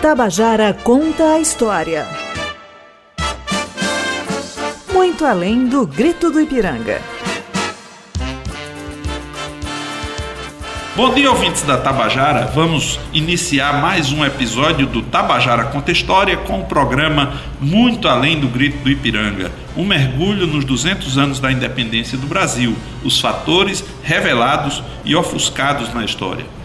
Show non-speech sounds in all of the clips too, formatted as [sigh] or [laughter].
Tabajara conta a história. Muito além do grito do Ipiranga. Bom dia, ouvintes da Tabajara. Vamos iniciar mais um episódio do Tabajara Conta História com o programa Muito Além do Grito do Ipiranga. Um mergulho nos 200 anos da independência do Brasil, os fatores revelados e ofuscados na história.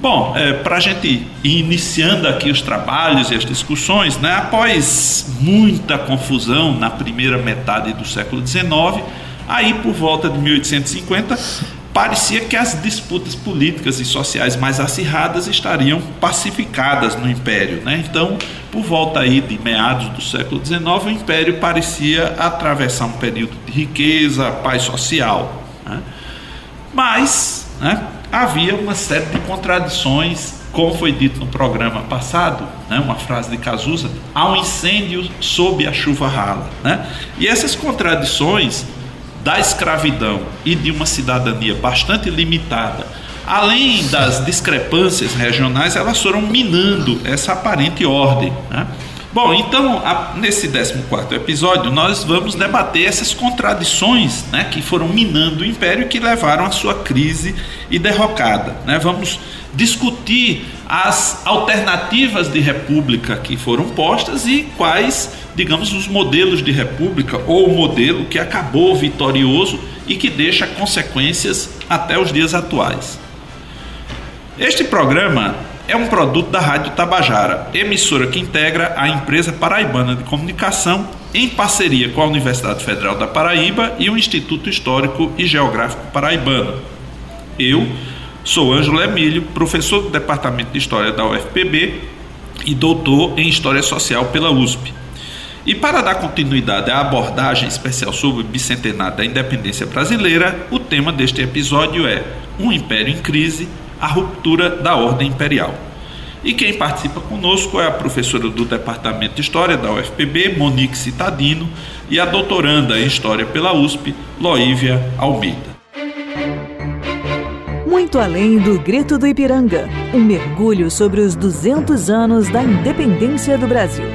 Bom, é, para a gente ir iniciando aqui os trabalhos e as discussões, né, após muita confusão na primeira metade do século XIX, aí por volta de 1850 parecia que as disputas políticas e sociais mais acirradas estariam pacificadas no Império. Né? Então, por volta aí de meados do século XIX, o Império parecia atravessar um período de riqueza, paz social. Né? Mas né, havia uma série de contradições, como foi dito no programa passado, né, uma frase de Cazuza, há um incêndio sob a chuva rala. Né? E essas contradições da escravidão e de uma cidadania bastante limitada, além das discrepâncias regionais, elas foram minando essa aparente ordem. Né? Bom, então, a, nesse 14 episódio, nós vamos debater essas contradições né, que foram minando o império e que levaram à sua crise e derrocada. Né? Vamos discutir as alternativas de república que foram postas e quais, digamos, os modelos de república ou o modelo que acabou vitorioso e que deixa consequências até os dias atuais. Este programa é um produto da Rádio Tabajara, emissora que integra a empresa paraibana de comunicação em parceria com a Universidade Federal da Paraíba e o Instituto Histórico e Geográfico Paraibano. Eu sou Ângelo Emílio, professor do Departamento de História da UFPB e doutor em História Social pela USP. E para dar continuidade à abordagem especial sobre o bicentenário da independência brasileira, o tema deste episódio é Um Império em Crise a ruptura da ordem imperial. E quem participa conosco é a professora do Departamento de História da UFPB, Monique Citadino, e a doutoranda em História pela USP, Loívia Almeida. Muito além do grito do Ipiranga, um mergulho sobre os 200 anos da independência do Brasil.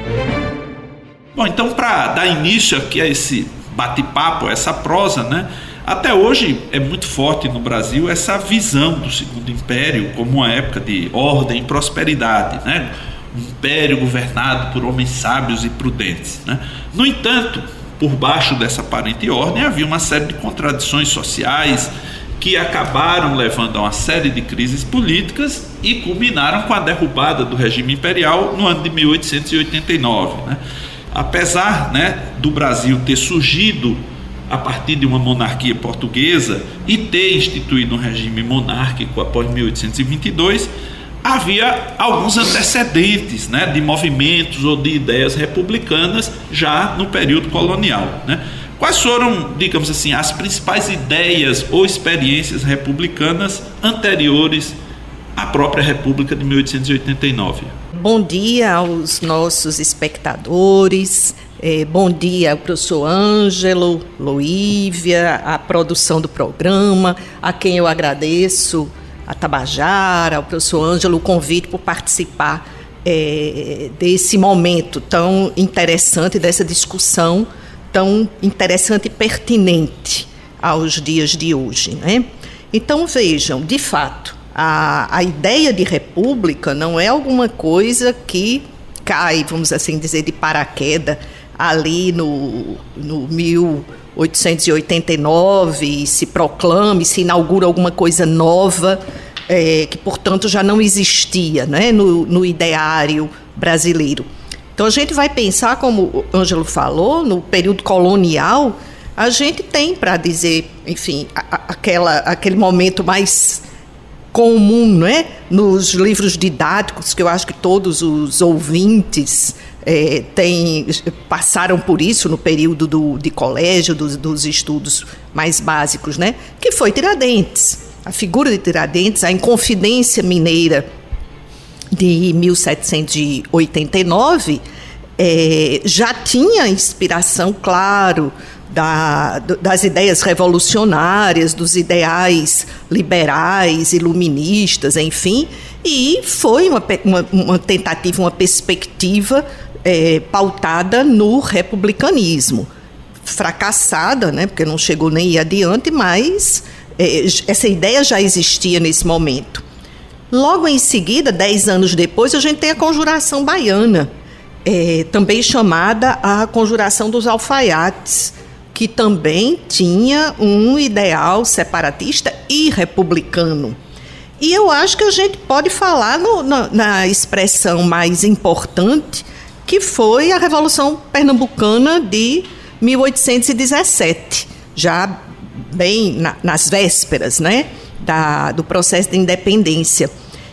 Bom, então para dar início aqui a esse bate-papo, essa prosa, né? Até hoje é muito forte no Brasil essa visão do Segundo Império como uma época de ordem e prosperidade, né? um império governado por homens sábios e prudentes. Né? No entanto, por baixo dessa aparente ordem havia uma série de contradições sociais que acabaram levando a uma série de crises políticas e culminaram com a derrubada do regime imperial no ano de 1889. Né? Apesar né, do Brasil ter surgido a partir de uma monarquia portuguesa e ter instituído um regime monárquico após 1822, havia alguns antecedentes né, de movimentos ou de ideias republicanas já no período colonial. Né? Quais foram, digamos assim, as principais ideias ou experiências republicanas anteriores à própria República de 1889? Bom dia aos nossos espectadores. É, bom dia ao professor Ângelo, Loívia, a produção do programa, a quem eu agradeço, a Tabajara, ao professor Ângelo, o convite por participar é, desse momento tão interessante, dessa discussão tão interessante e pertinente aos dias de hoje. Né? Então, vejam, de fato, a, a ideia de república não é alguma coisa que cai, vamos assim dizer, de paraquedas ali no, no 1889 se proclame, se inaugura alguma coisa nova, é, que portanto já não existia né, no, no ideário brasileiro. Então a gente vai pensar, como o Ângelo falou, no período colonial, a gente tem para dizer, enfim, a, aquela, aquele momento mais comum, não é? Nos livros didáticos, que eu acho que todos os ouvintes é, tem, passaram por isso no período do, de colégio, dos, dos estudos mais básicos, né? que foi Tiradentes. A figura de Tiradentes, a Inconfidência Mineira de 1789, é, já tinha inspiração, claro, da, das ideias revolucionárias, dos ideais liberais, iluministas, enfim, e foi uma, uma, uma tentativa, uma perspectiva é, pautada no republicanismo. Fracassada, né, porque não chegou nem adiante, mas é, essa ideia já existia nesse momento. Logo em seguida, dez anos depois, a gente tem a conjuração baiana, é, também chamada a conjuração dos alfaiates, que também tinha um ideal separatista e republicano. E eu acho que a gente pode falar no, na, na, expressão mais importante, que foi a Revolução Pernambucana de 1817, já bem na, nas vésperas né, da, do processo de independência.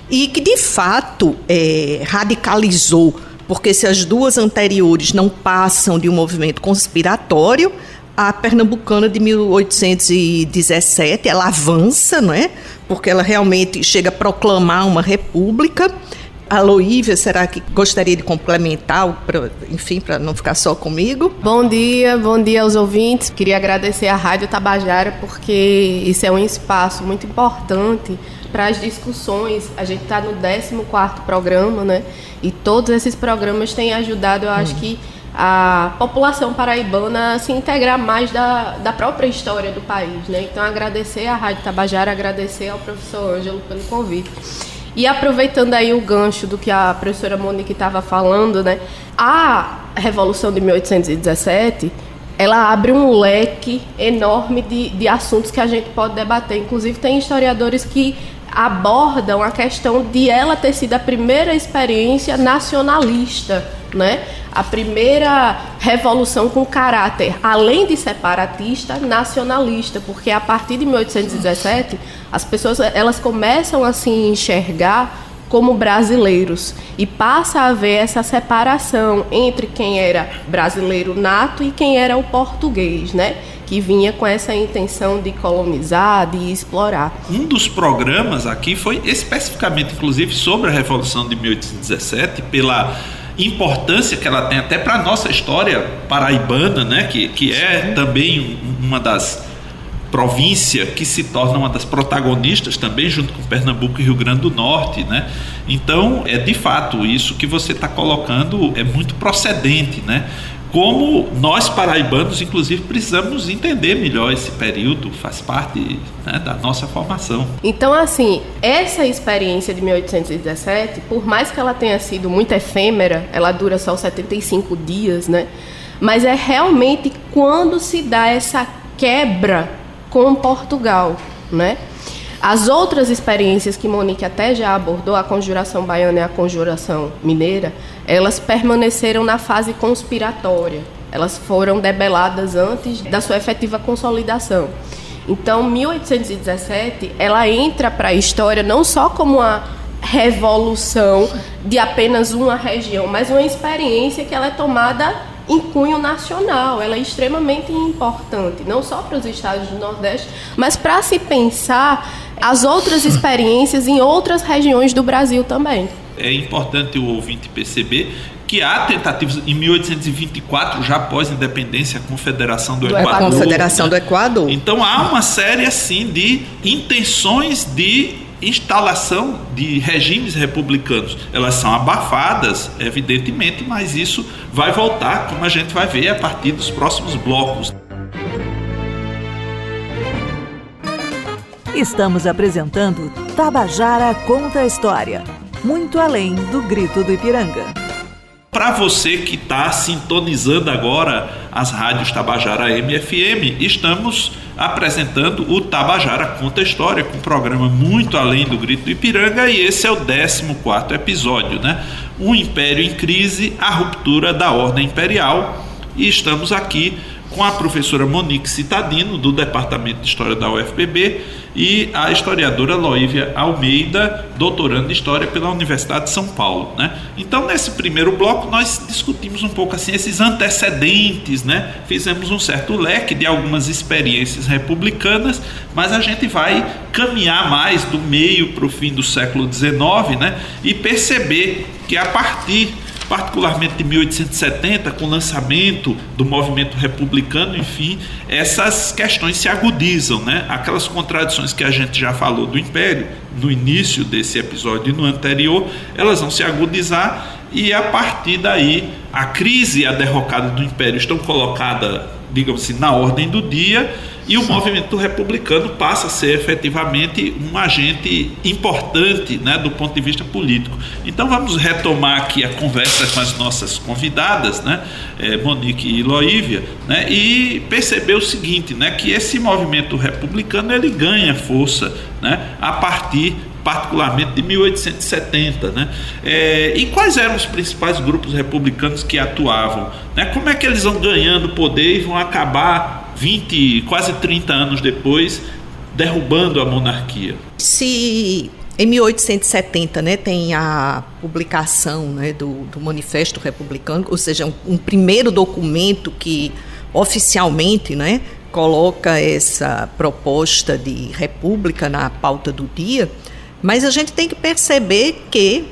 E que, de fato, é, radicalizou, porque se as duas anteriores não passam de um movimento conspiratório, a pernambucana de 1817, ela avança, não é? Porque ela realmente chega a proclamar uma república. A Loívia, será que gostaria de complementar, pra, enfim, para não ficar só comigo? Bom dia, bom dia aos ouvintes. Queria agradecer à Rádio Tabajara, porque isso é um espaço muito importante para as discussões. A gente está no 14 programa, né? E todos esses programas têm ajudado, eu acho hum. que a população paraibana se integrar mais da, da própria história do país. Né? Então, agradecer à Rádio Tabajara, agradecer ao professor Ângelo pelo convite. E aproveitando aí o gancho do que a professora Monique estava falando, né? a Revolução de 1817 ela abre um leque enorme de, de assuntos que a gente pode debater. Inclusive, tem historiadores que abordam a questão de ela ter sido a primeira experiência nacionalista, né? a primeira revolução com caráter, além de separatista, nacionalista, porque a partir de 1817 as pessoas elas começam a se enxergar como brasileiros e passa a haver essa separação entre quem era brasileiro nato e quem era o português, né? Que vinha com essa intenção de colonizar, de explorar. Um dos programas aqui foi especificamente, inclusive, sobre a Revolução de 1817, pela importância que ela tem até para a nossa história paraibana, né? que, que é também uma das províncias que se torna uma das protagonistas também junto com Pernambuco e Rio Grande do Norte, né? Então, é de fato isso que você está colocando é muito procedente, né? como nós paraibanos, inclusive, precisamos entender melhor esse período, faz parte né, da nossa formação. Então, assim, essa experiência de 1817, por mais que ela tenha sido muito efêmera, ela dura só 75 dias, né? Mas é realmente quando se dá essa quebra com Portugal, né? As outras experiências que Monique até já abordou, a conjuração baiana e a conjuração mineira, elas permaneceram na fase conspiratória. Elas foram debeladas antes da sua efetiva consolidação. Então, 1817, ela entra para a história não só como uma revolução de apenas uma região, mas uma experiência que ela é tomada em cunho nacional. Ela é extremamente importante, não só para os estados do Nordeste, mas para se pensar as outras experiências em outras regiões do Brasil também. É importante o ouvinte perceber que há tentativas em 1824, já após a independência, a Confederação do, do Equador. Confederação né? do Equador. Então há uma série assim de intenções de instalação de regimes republicanos. Elas são abafadas, evidentemente, mas isso vai voltar, como a gente vai ver a partir dos próximos blocos. Estamos apresentando Tabajara Conta a História, muito além do grito do Ipiranga. Para você que está sintonizando agora as rádios Tabajara MFM, estamos apresentando o Tabajara Conta História, com um programa muito além do grito do Ipiranga, e esse é o 14 episódio, né? O Império em Crise, a ruptura da ordem imperial. E estamos aqui com a professora Monique Citadino, do Departamento de História da UFPB, e a historiadora Loívia Almeida, doutorando em História pela Universidade de São Paulo. Né? Então, nesse primeiro bloco, nós discutimos um pouco assim esses antecedentes, né? fizemos um certo leque de algumas experiências republicanas, mas a gente vai caminhar mais do meio para o fim do século XIX né? e perceber que a partir particularmente de 1870, com o lançamento do movimento republicano, enfim, essas questões se agudizam, né? Aquelas contradições que a gente já falou do Império no início desse episódio e no anterior, elas vão se agudizar e a partir daí a crise e a derrocada do Império estão colocadas, digamos assim, na ordem do dia e o movimento republicano passa a ser efetivamente um agente importante né, do ponto de vista político. Então vamos retomar aqui a conversa com as nossas convidadas, né, eh, Monique e Loívia, né, e perceber o seguinte, né, que esse movimento republicano ele ganha força né, a partir particularmente de 1870. Né? É, e quais eram os principais grupos republicanos que atuavam? Né? Como é que eles vão ganhando poder e vão acabar 20, quase 30 anos depois, derrubando a monarquia. Se em 1870 né, tem a publicação né, do, do, Manifesto Republicano, ou seja, um, um, primeiro documento que oficialmente né, coloca essa proposta de república na pauta do dia, mas a gente tem que perceber que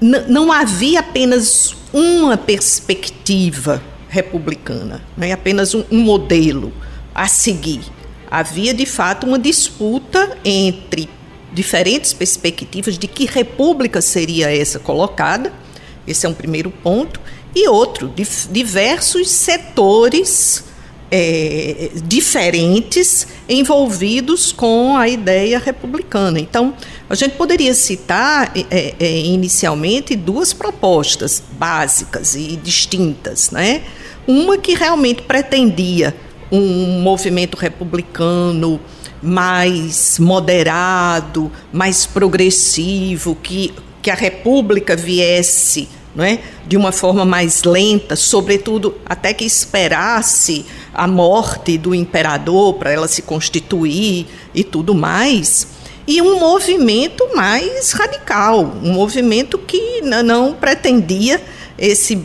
não havia apenas uma perspectiva republicana, não é apenas um, um modelo a seguir. Havia de fato uma disputa entre diferentes perspectivas de que república seria essa colocada. Esse é um primeiro ponto. E outro, diversos setores é, diferentes envolvidos com a ideia republicana. Então, a gente poderia citar é, é, inicialmente duas propostas básicas e distintas, né? Uma que realmente pretendia um movimento republicano mais moderado, mais progressivo, que, que a República viesse não é, de uma forma mais lenta, sobretudo até que esperasse a morte do imperador para ela se constituir e tudo mais. E um movimento mais radical, um movimento que não pretendia esse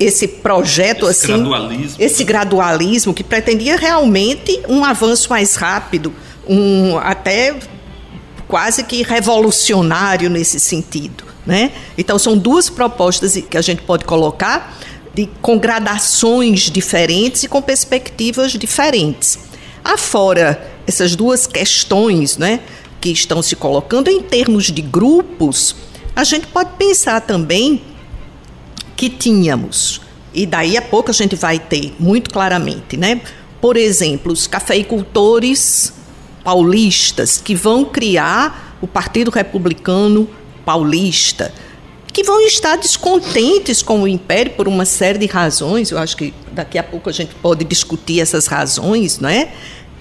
esse projeto esse assim, gradualismo. esse gradualismo que pretendia realmente um avanço mais rápido, um até quase que revolucionário nesse sentido, né? Então são duas propostas que a gente pode colocar de, com gradações diferentes e com perspectivas diferentes. Afora essas duas questões, né, que estão se colocando em termos de grupos, a gente pode pensar também que tínhamos, e daí a pouco a gente vai ter muito claramente, né? Por exemplo, os cafeicultores paulistas que vão criar o Partido Republicano Paulista, que vão estar descontentes com o Império por uma série de razões. Eu acho que daqui a pouco a gente pode discutir essas razões, não é?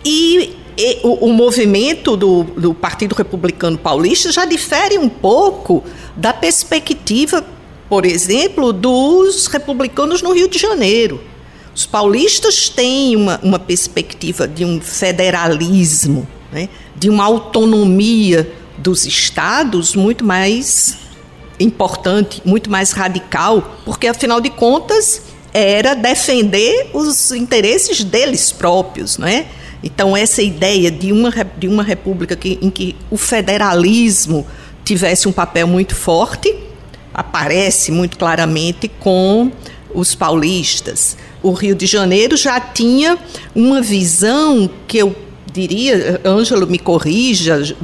E, e o, o, movimento do, do Partido Republicano Paulista já difere um pouco da perspectiva por exemplo, dos republicanos no Rio de Janeiro. Os paulistas têm uma, uma perspectiva de um federalismo, né, de uma autonomia dos estados muito mais importante, muito mais radical, porque, afinal de contas, era defender os interesses deles próprios. Né? Então, essa ideia de uma, de uma república que, em que o federalismo tivesse um papel muito forte aparece muito claramente com os paulistas. O Rio de Janeiro já tinha uma visão que eu diria, Ângelo me corrija,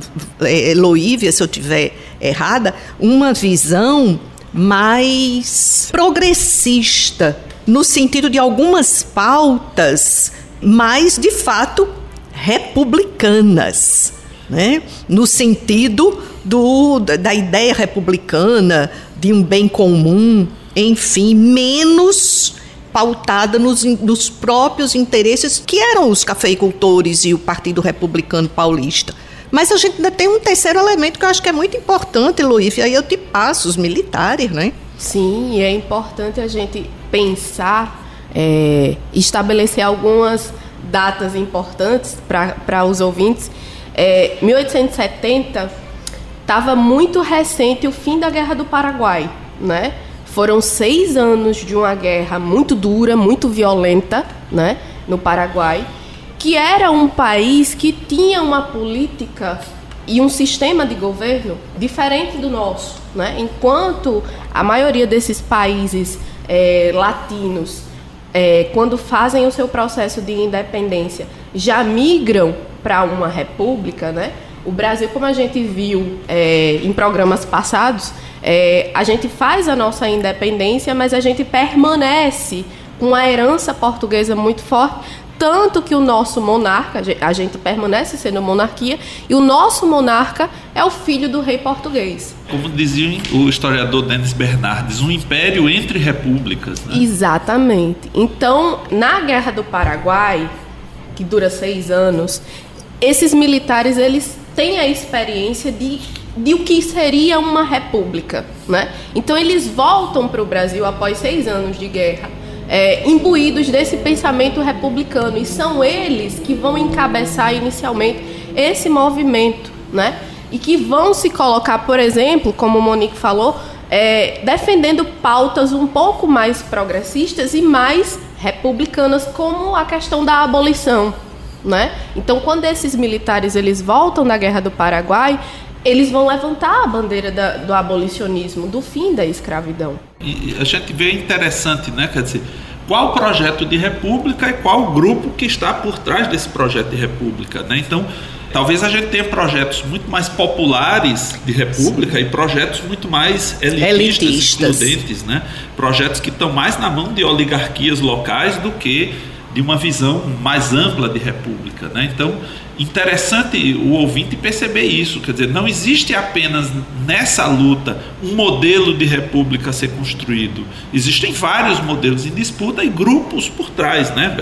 é, Loívia se eu tiver errada, uma visão mais progressista, no sentido de algumas pautas mais, de fato, republicanas, né? no sentido do, da ideia republicana, de um bem comum, enfim, menos pautada nos, nos próprios interesses que eram os cafeicultores e o Partido Republicano Paulista. Mas a gente ainda tem um terceiro elemento que eu acho que é muito importante, e aí eu te passo, os militares, né? Sim, é importante a gente pensar, é, estabelecer algumas datas importantes para os ouvintes. É, 1870 estava muito recente o fim da Guerra do Paraguai, né? Foram seis anos de uma guerra muito dura, muito violenta, né? No Paraguai, que era um país que tinha uma política e um sistema de governo diferente do nosso. Né? Enquanto a maioria desses países é, latinos, é, quando fazem o seu processo de independência, já migram para uma república, né? O Brasil, como a gente viu é, em programas passados, é, a gente faz a nossa independência, mas a gente permanece com a herança portuguesa muito forte, tanto que o nosso monarca, a gente permanece sendo monarquia, e o nosso monarca é o filho do rei português. Como dizia o historiador Denis Bernardes, um império entre repúblicas. Né? Exatamente. Então, na Guerra do Paraguai, que dura seis anos, esses militares eles têm a experiência de, de o que seria uma república. Né? Então, eles voltam para o Brasil após seis anos de guerra é, imbuídos desse pensamento republicano e são eles que vão encabeçar inicialmente esse movimento, né? E que vão se colocar, por exemplo, como o Monique falou, é, defendendo pautas um pouco mais progressistas e mais republicanas, como a questão da abolição, né? Então, quando esses militares eles voltam da Guerra do Paraguai, eles vão levantar a bandeira da, do abolicionismo, do fim da escravidão. E a gente vê interessante, né? Quer dizer, qual o projeto de república e qual o grupo que está por trás desse projeto de república, né? Então, talvez a gente tenha projetos muito mais populares de república Sim. e projetos muito mais elitistas, elitistas, excludentes, né? Projetos que estão mais na mão de oligarquias locais do que de uma visão mais ampla de república, né? Então, interessante o ouvinte perceber isso, quer dizer, não existe apenas nessa luta um modelo de república a ser construído. Existem vários modelos em disputa e grupos por trás, né?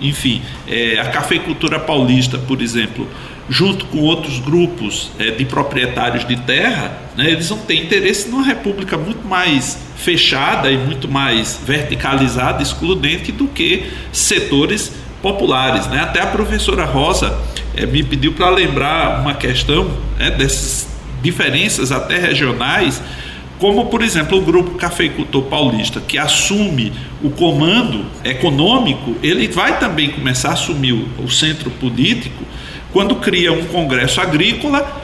Enfim, é, a cafeicultura paulista, por exemplo, junto com outros grupos é, de proprietários de terra, né, eles vão ter interesse numa república muito mais fechada e muito mais verticalizada, excludente do que setores populares. Né? Até a professora Rosa é, me pediu para lembrar uma questão né, dessas diferenças até regionais, como por exemplo o grupo cafeicultor paulista que assume o comando econômico, ele vai também começar a assumir o, o centro político quando cria um congresso agrícola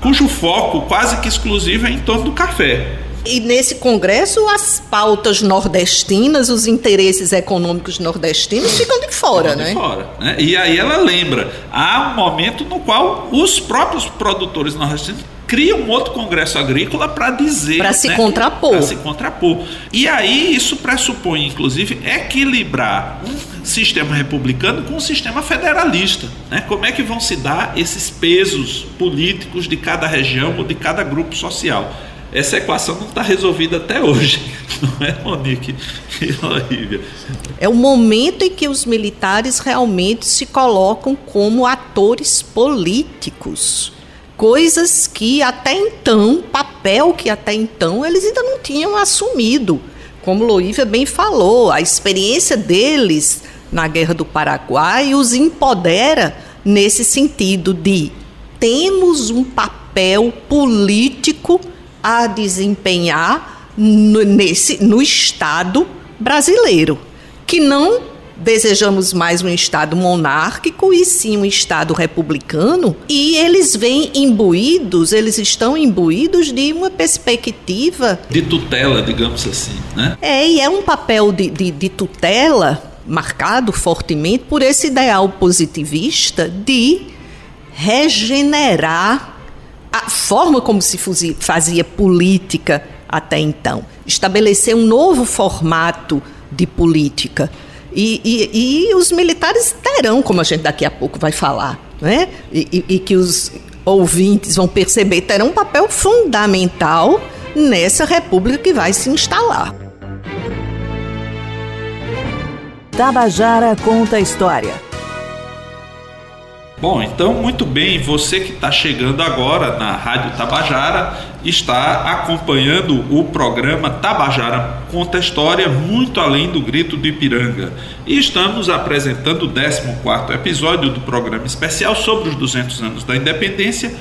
cujo foco quase que exclusivo é em torno do café. E nesse congresso, as pautas nordestinas, os interesses econômicos nordestinos ficam de fora, ficam né? De fora. Né? E aí ela lembra: há um momento no qual os próprios produtores nordestinos criam um outro congresso agrícola para dizer. Para se né, contrapor. Para se contrapor. E aí isso pressupõe, inclusive, equilibrar um sistema republicano com um sistema federalista. Né? Como é que vão se dar esses pesos políticos de cada região ou de cada grupo social? Essa equação não está resolvida até hoje, [laughs] não é, Monique e Olivia? É o momento em que os militares realmente se colocam como atores políticos. Coisas que até então, papel que até então eles ainda não tinham assumido. Como Loívia bem falou, a experiência deles na Guerra do Paraguai os empodera nesse sentido de temos um papel político a desempenhar no, nesse, no Estado brasileiro, que não desejamos mais um Estado monárquico e sim um Estado republicano, e eles vêm imbuídos, eles estão imbuídos de uma perspectiva. De tutela, digamos assim, né? É, e é um papel de, de, de tutela marcado fortemente por esse ideal positivista de regenerar forma como se fazia política até então. Estabelecer um novo formato de política. E, e, e, os militares terão, como a gente daqui a pouco vai falar, né? e, e que os ouvintes vão perceber, terão um papel fundamental nessa república que vai se instalar. Tabajara conta a história Bom, então muito bem, você que está chegando agora na Rádio Tabajara está acompanhando o programa Tabajara Conta História muito além do grito do Ipiranga. E estamos apresentando o 14 episódio do programa especial sobre os 200 anos da independência,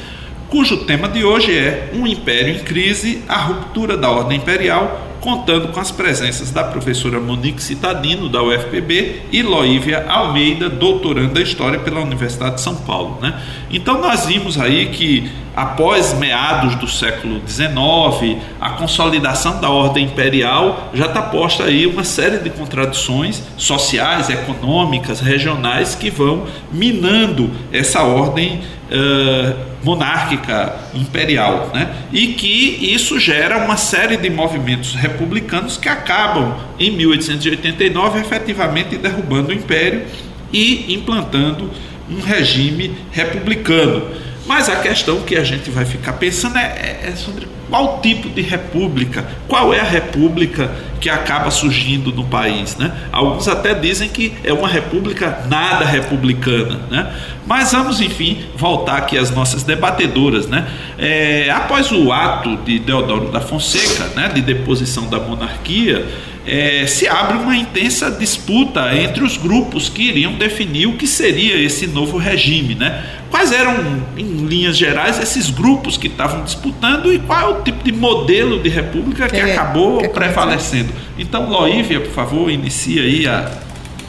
cujo tema de hoje é Um Império em Crise, a ruptura da ordem imperial contando com as presenças da professora Monique Citadino, da UFPB, e Loívia Almeida, doutoranda em História pela Universidade de São Paulo. Né? Então nós vimos aí que após meados do século XIX, a consolidação da ordem imperial já está posta aí uma série de contradições sociais, econômicas, regionais que vão minando essa ordem uh, monárquica imperial, né? E que isso gera uma série de movimentos republicanos que acabam em 1889 efetivamente derrubando o império e implantando um regime republicano. Mas a questão que a gente vai ficar pensando é, é, é, sobre qual tipo de república, qual é a república que acaba surgindo no país. Né? Alguns até dizem que é uma república nada republicana. Né? Mas vamos, enfim, voltar aqui às nossas debatedoras. Né? É, após o ato de Deodoro da Fonseca, né, de deposição da monarquia, é, se abre uma intensa disputa entre os grupos que iriam definir o que seria esse novo regime. Né? Quais eram, em linhas gerais, esses grupos que estavam disputando e qual é o tipo de modelo de república que é, acabou que prevalecendo? Então, Loívia, por favor, inicia aí a,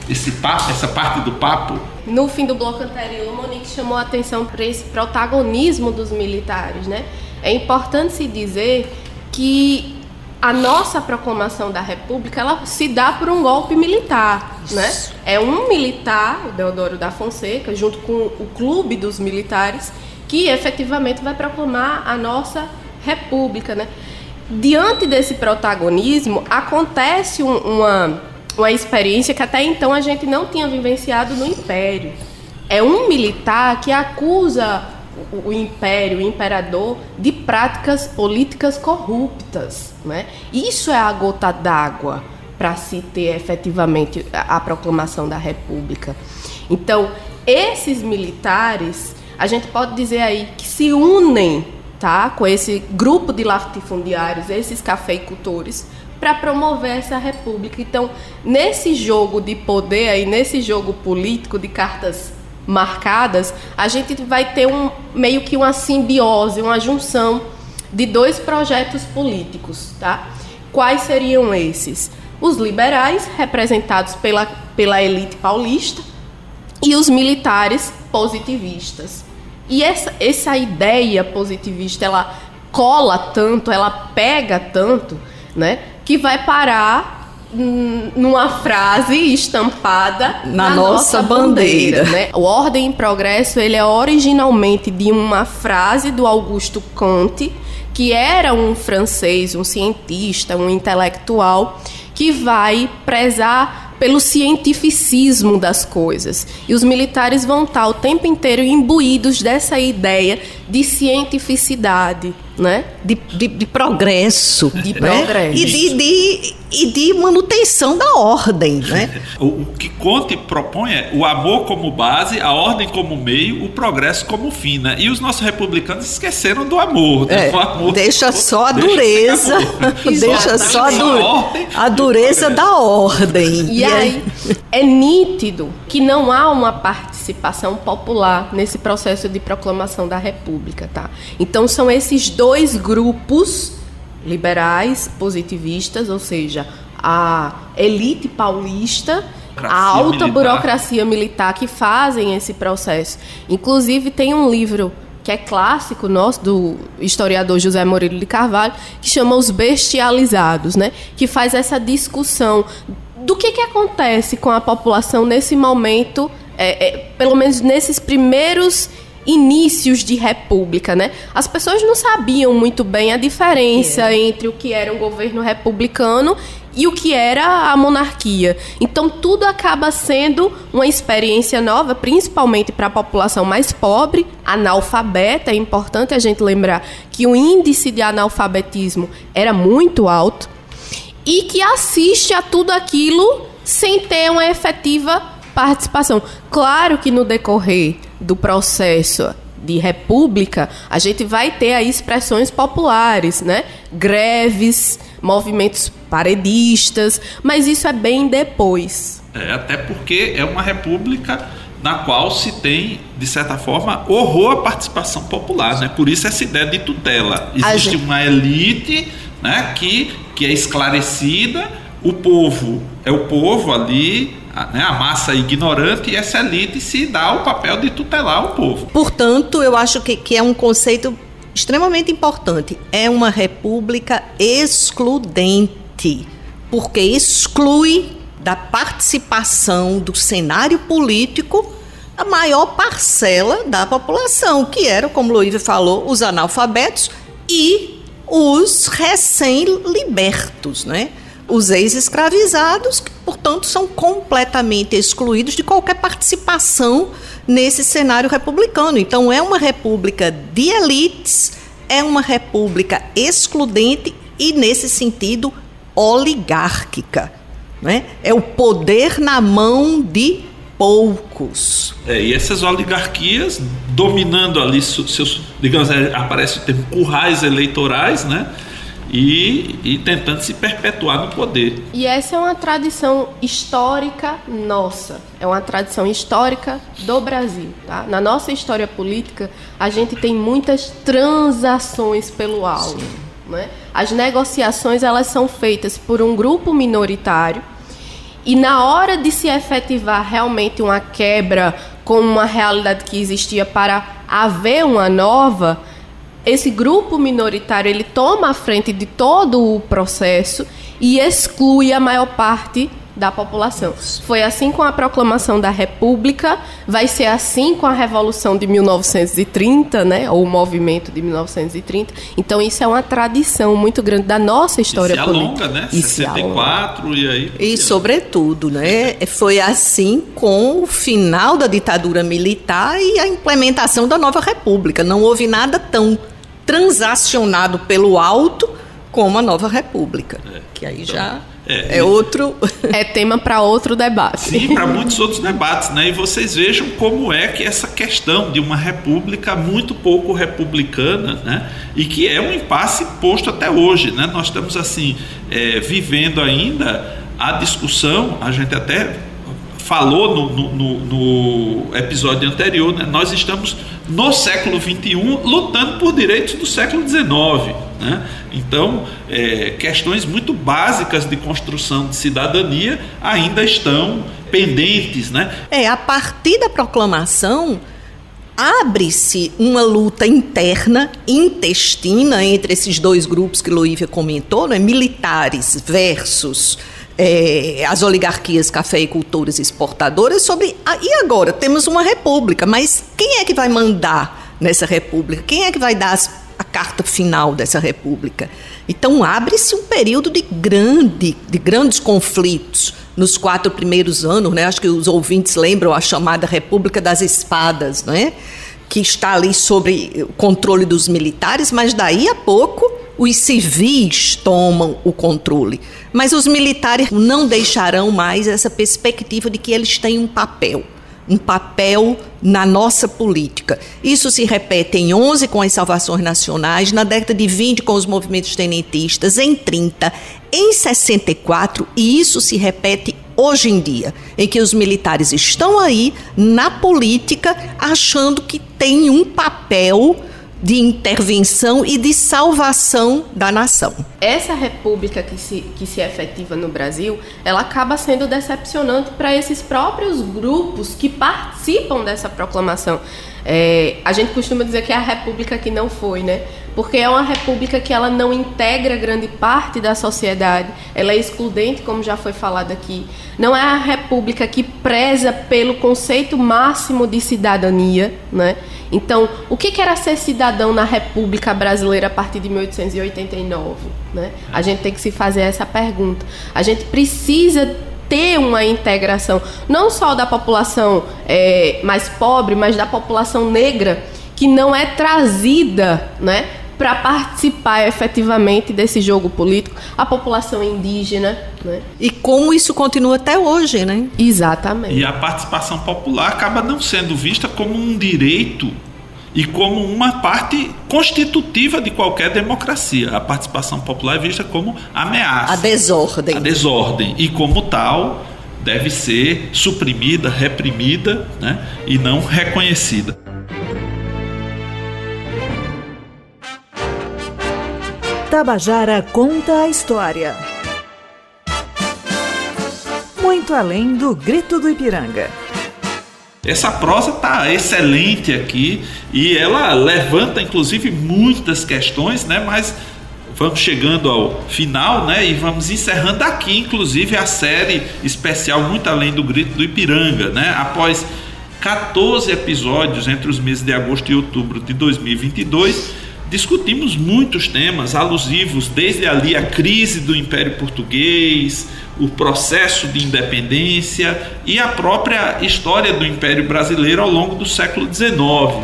esse papo, essa parte do papo. No fim do bloco anterior, Monique chamou a atenção para esse protagonismo dos militares. Né? É importante se dizer que a nossa proclamação da República ela se dá por um golpe militar, né? É um militar, o Deodoro da Fonseca, junto com o clube dos militares, que efetivamente vai proclamar a nossa República, né? Diante desse protagonismo, acontece um, uma, uma experiência que até então a gente não tinha vivenciado no Império. É um militar que acusa o, império, o imperador, de práticas políticas corruptas. Né? Isso é a gota d'água para se ter efetivamente a, a proclamação da República. Então, esses militares, a gente pode dizer aí que se unem tá, com esse grupo de latifundiários, esses cafeicultores, para promover essa república. Então, nesse jogo de poder aí, nesse jogo político de cartas marcadas, a gente vai ter um meio que uma simbiose, uma junção de dois projetos políticos, tá? Quais seriam esses? Os liberais, representados pela, pela elite paulista, e os militares positivistas. E essa, essa ideia positivista, ela cola tanto, ela pega tanto, né, que vai parar numa frase estampada na, na nossa, nossa, bandeira. bandeira. né? O Ordem em Progresso ele é originalmente de uma frase do Augusto Comte, que era um francês, um cientista, um intelectual, que vai prezar pelo cientificismo das coisas. E os militares vão estar o tempo inteiro imbuídos dessa ideia de cientificidade, né? De, de, de progresso. De né? progresso. E de, de, e de manutenção da ordem, né? o, o que Conte propõe é o amor como base, a ordem como meio, o progresso como fim, né? E os nossos republicanos esqueceram do amor. Né? É, amor [laughs] deixa só a dureza, deixa, deixa só a, du a dureza da ordem. E, e aí, é nítido que não há uma participação popular nesse processo de proclamação da República, tá? Então são esses dois grupos liberais, positivistas, ou seja, a elite paulista, a alta militar. burocracia militar que fazem esse processo. Inclusive tem um livro que é clássico nosso do historiador José Murilo de Carvalho, que chama Os Bestializados, né? Que faz essa discussão do que, que acontece com a população nesse momento, é, é, pelo menos nesses primeiros inícios de república, né? As pessoas não sabiam muito bem a diferença é. entre o que era um governo republicano e o que era a monarquia. Então tudo acaba sendo uma experiência nova, principalmente para a população mais pobre, analfabeta. É importante a gente lembrar que o índice de analfabetismo era muito alto e que assiste a tudo aquilo sem ter uma efetiva participação. Claro que no decorrer do processo de república, a gente vai ter aí expressões populares, né? Greves, movimentos paredistas, mas isso é bem depois. É, até porque é uma república na qual se tem, de certa forma, horror à participação popular, né? Por isso essa ideia de tutela. Existe gente... uma elite, né, que que é esclarecida, o povo é o povo ali, a, né, a massa ignorante, e essa elite se dá o papel de tutelar o povo. Portanto, eu acho que, que é um conceito extremamente importante. É uma república excludente, porque exclui da participação do cenário político a maior parcela da população, que era, como Luísa falou, os analfabetos e os recém-libertos, né? Os ex-escravizados, que, portanto, são completamente excluídos de qualquer participação nesse cenário republicano. Então, é uma república de elites, é uma república excludente e, nesse sentido, oligárquica. Né? É o poder na mão de poucos. É, e essas oligarquias dominando ali seus, digamos, é, aparece o termo currais eleitorais, né? E, e, tentando se perpetuar no poder. E essa é uma tradição histórica nossa, é uma tradição histórica do Brasil. Tá? Na nossa história política, a gente tem muitas transações pelo alto. Né? As negociações elas são feitas por um grupo minoritário e na hora de se efetivar realmente uma quebra com uma realidade que existia para haver uma nova, esse grupo minoritário ele toma a frente de todo o processo e exclui a maior parte da população. Foi assim com a proclamação da República, vai ser assim com a Revolução de 1930, né, ou o movimento de 1930. Então isso é uma tradição muito grande da nossa história e se política. Alonga, né? E 64 e aí. E sobretudo, né, foi assim com o final da ditadura militar e a implementação da nova República. Não houve nada tão transacionado pelo alto como a nova República, é. que aí então, já é, é outro. [laughs] É tema para outro debate. Sim, para muitos outros debates, né? E vocês vejam como é que essa questão de uma república muito pouco republicana, né? E que é um impasse posto até hoje, né? Nós estamos assim é, vivendo ainda a discussão, a gente até falou no, no, no, episódio anterior, né? nós estamos no século XXI lutando por direitos do século XIX. Né? Então, é, questões muito básicas de construção de cidadania ainda estão pendentes. Né? É, a partir da proclamação abre-se uma luta interna, intestina, entre esses dois grupos que Loívia comentou, né? militares versus é, as oligarquias cafeicultoras e exportadoras sobre. Ah, e agora? Temos uma república, mas quem é que vai mandar nessa república? Quem é que vai dar as, a carta final dessa república? Então abre-se um período de grande, de grandes conflitos nos quatro primeiros anos, né? Acho que os ouvintes lembram a chamada República das Espadas, não é? Que está ali sobre o controle dos militares, mas daí a pouco os civis tomam o controle. Mas os militares não deixarão mais essa perspectiva de que eles têm um papel um papel na nossa política. Isso se repete em 11 com as salvações nacionais, na década de 20 com os movimentos tenentistas, em 30, em 64 e isso se repete hoje em dia, em que os militares estão aí na política achando que tem um papel de intervenção e de salvação da nação. Essa república que se, que se efetiva no Brasil, ela acaba sendo decepcionante para esses próprios grupos que participam dessa proclamação. É, a gente costuma dizer que é a república que não foi, né? Porque é uma república que ela não integra grande parte da sociedade, ela é excludente, como já foi falado aqui. Não é a república que preza pelo conceito máximo de cidadania, né? Então, o que era ser cidadão na República Brasileira a partir de 1889? Né? A gente tem que se fazer essa pergunta. A gente precisa ter uma integração, não só da população é, mais pobre, mas da população negra, que não é trazida né, para participar efetivamente desse jogo político, a população indígena. Né? E como isso continua até hoje, né? Exatamente. E a participação popular acaba não sendo vista como um direito e como uma parte constitutiva de qualquer democracia. A participação popular é vista como ameaça. A desordem. A desordem. E como tal, deve ser suprimida, reprimida né? e não reconhecida. Tabajara conta a história. Muito além do grito do Ipiranga. Essa prosa está excelente aqui e ela levanta inclusive muitas questões, né? Mas vamos chegando ao final, né? E vamos encerrando aqui, inclusive, a série especial Muito Além do Grito do Ipiranga, né? Após 14 episódios entre os meses de agosto e outubro de 2022 discutimos muitos temas alusivos, desde ali a crise do Império Português, o processo de independência e a própria história do Império Brasileiro ao longo do século XIX.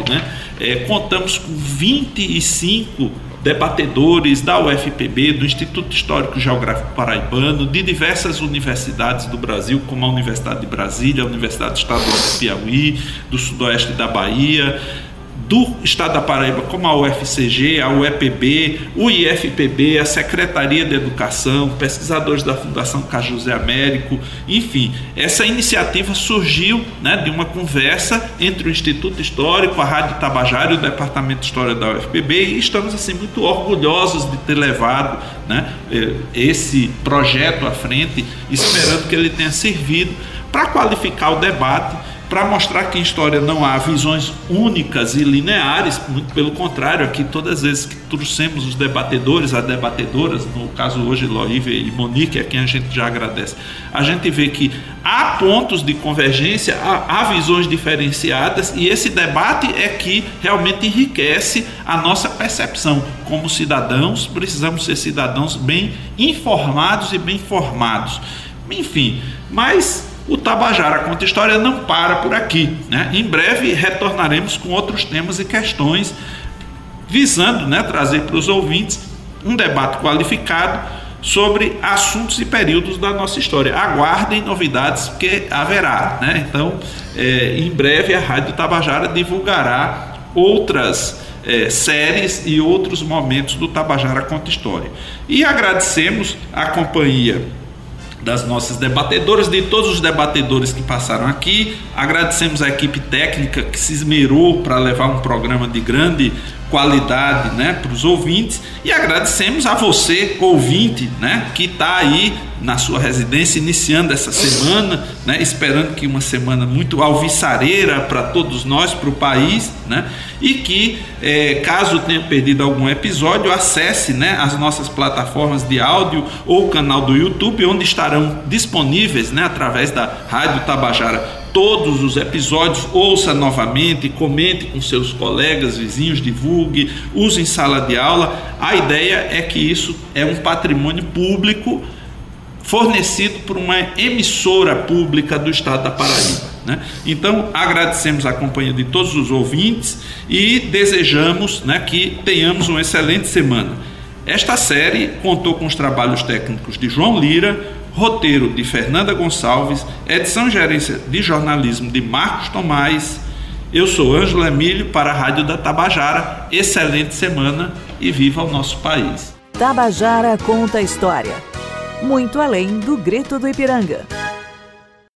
Né? É, contamos com 25 debatedores da UFPB, do Instituto Histórico Geográfico Paraibano, de diversas universidades do Brasil, como a Universidade de Brasília, a Universidade Estadual do Piauí, do Sudoeste da Bahia, do Estado da Paraíba, como a UFCG, a UEPB, o IFPB, a Secretaria de Educação, pesquisadores da Fundação Cajusé Américo, enfim, essa iniciativa surgiu né, de uma conversa entre o Instituto Histórico, a Rádio Tabajara e o Departamento de História da UFPB e estamos assim muito orgulhosos de ter levado né, eh, esse projeto à frente, esperando que ele tenha servido para qualificar o debate para mostrar que em história não há visões únicas e lineares, muito pelo contrário, aqui todas as vezes que trouxemos os debatedores, as debatedoras, no caso hoje Loíve e Monique, a quem a gente já agradece, a gente vê que há pontos de convergência, há, há visões diferenciadas e esse debate é que realmente enriquece a nossa percepção. Como cidadãos, precisamos ser cidadãos bem informados e bem formados. Enfim, mas o Tabajara Conta História não para por aqui. Né? Em breve retornaremos com outros temas e questões, visando né, trazer para os ouvintes um debate qualificado sobre assuntos e períodos da nossa história. Aguardem novidades que haverá. Né? Então, é, em breve a Rádio Tabajara divulgará outras é, séries e outros momentos do Tabajara Conta História. E agradecemos a companhia das nossas debatedoras, de todos os debatedores que passaram aqui. Agradecemos a equipe técnica que se esmerou para levar um programa de grande qualidade né, para os ouvintes. E agradecemos a você, ouvinte, né, que está aí na sua residência iniciando essa semana, né, esperando que uma semana muito alvissareira para todos nós, para o país, né, e que é, caso tenha perdido algum episódio, acesse né, as nossas plataformas de áudio ou o canal do YouTube, onde estarão disponíveis né, através da Rádio Tabajara todos os episódios, ouça novamente, comente com seus colegas, vizinhos, divulgue, use em sala de aula. A ideia é que isso é um patrimônio público fornecido por uma emissora pública do estado da Paraíba. Né? Então, agradecemos a companhia de todos os ouvintes e desejamos né, que tenhamos uma excelente semana. Esta série contou com os trabalhos técnicos de João Lira, roteiro de Fernanda Gonçalves, edição e gerência de jornalismo de Marcos Tomás. Eu sou Ângelo Emílio para a Rádio da Tabajara. Excelente semana e viva o nosso país. Tabajara conta a história. Muito além do grito do Ipiranga.